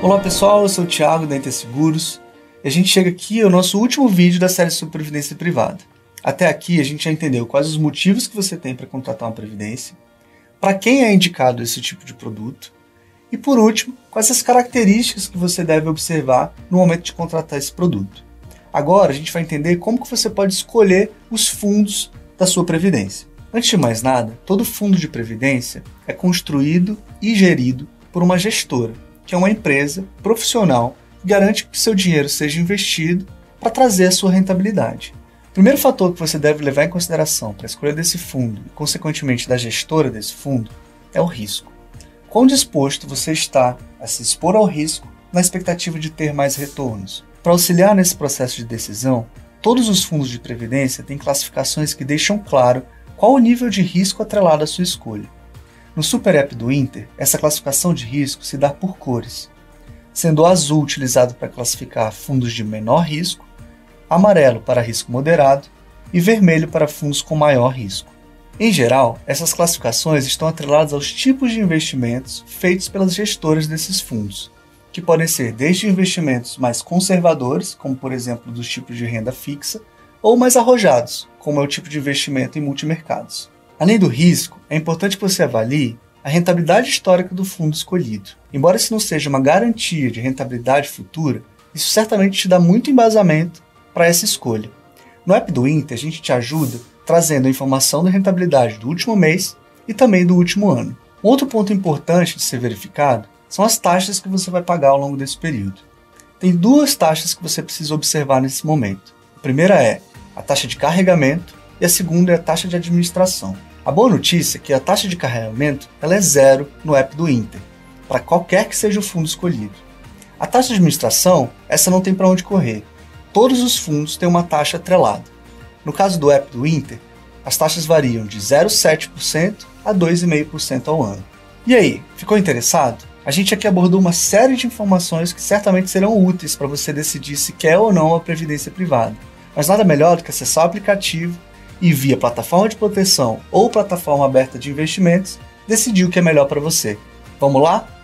Olá pessoal, eu sou o Thiago da Inter Seguros e a gente chega aqui ao nosso último vídeo da série sobre Previdência Privada. Até aqui a gente já entendeu quais os motivos que você tem para contratar uma Previdência, para quem é indicado esse tipo de produto e, por último, quais as características que você deve observar no momento de contratar esse produto. Agora a gente vai entender como que você pode escolher os fundos da sua Previdência. Antes de mais nada, todo fundo de Previdência é construído e gerido por uma gestora que é uma empresa profissional que garante que seu dinheiro seja investido para trazer a sua rentabilidade. O primeiro fator que você deve levar em consideração para a escolha desse fundo e, consequentemente, da gestora desse fundo é o risco. Quão disposto você está a se expor ao risco na expectativa de ter mais retornos? Para auxiliar nesse processo de decisão, todos os fundos de previdência têm classificações que deixam claro qual o nível de risco atrelado à sua escolha. No Super App do Inter, essa classificação de risco se dá por cores, sendo o azul utilizado para classificar fundos de menor risco, amarelo para risco moderado e vermelho para fundos com maior risco. Em geral, essas classificações estão atreladas aos tipos de investimentos feitos pelas gestoras desses fundos, que podem ser desde investimentos mais conservadores, como por exemplo dos tipos de renda fixa, ou mais arrojados, como é o tipo de investimento em multimercados. Além do risco, é importante que você avalie a rentabilidade histórica do fundo escolhido. Embora isso não seja uma garantia de rentabilidade futura, isso certamente te dá muito embasamento para essa escolha. No app do Inter, a gente te ajuda trazendo a informação da rentabilidade do último mês e também do último ano. Outro ponto importante de ser verificado são as taxas que você vai pagar ao longo desse período. Tem duas taxas que você precisa observar nesse momento. A primeira é a taxa de carregamento e a segunda é a taxa de administração. A boa notícia é que a taxa de carregamento ela é zero no app do Inter, para qualquer que seja o fundo escolhido. A taxa de administração, essa não tem para onde correr. Todos os fundos têm uma taxa atrelada. No caso do app do Inter, as taxas variam de 0,7% a 2,5% ao ano. E aí, ficou interessado? A gente aqui abordou uma série de informações que certamente serão úteis para você decidir se quer ou não a previdência privada. Mas nada melhor do que acessar o aplicativo e via plataforma de proteção ou plataforma aberta de investimentos, decidir o que é melhor para você. Vamos lá?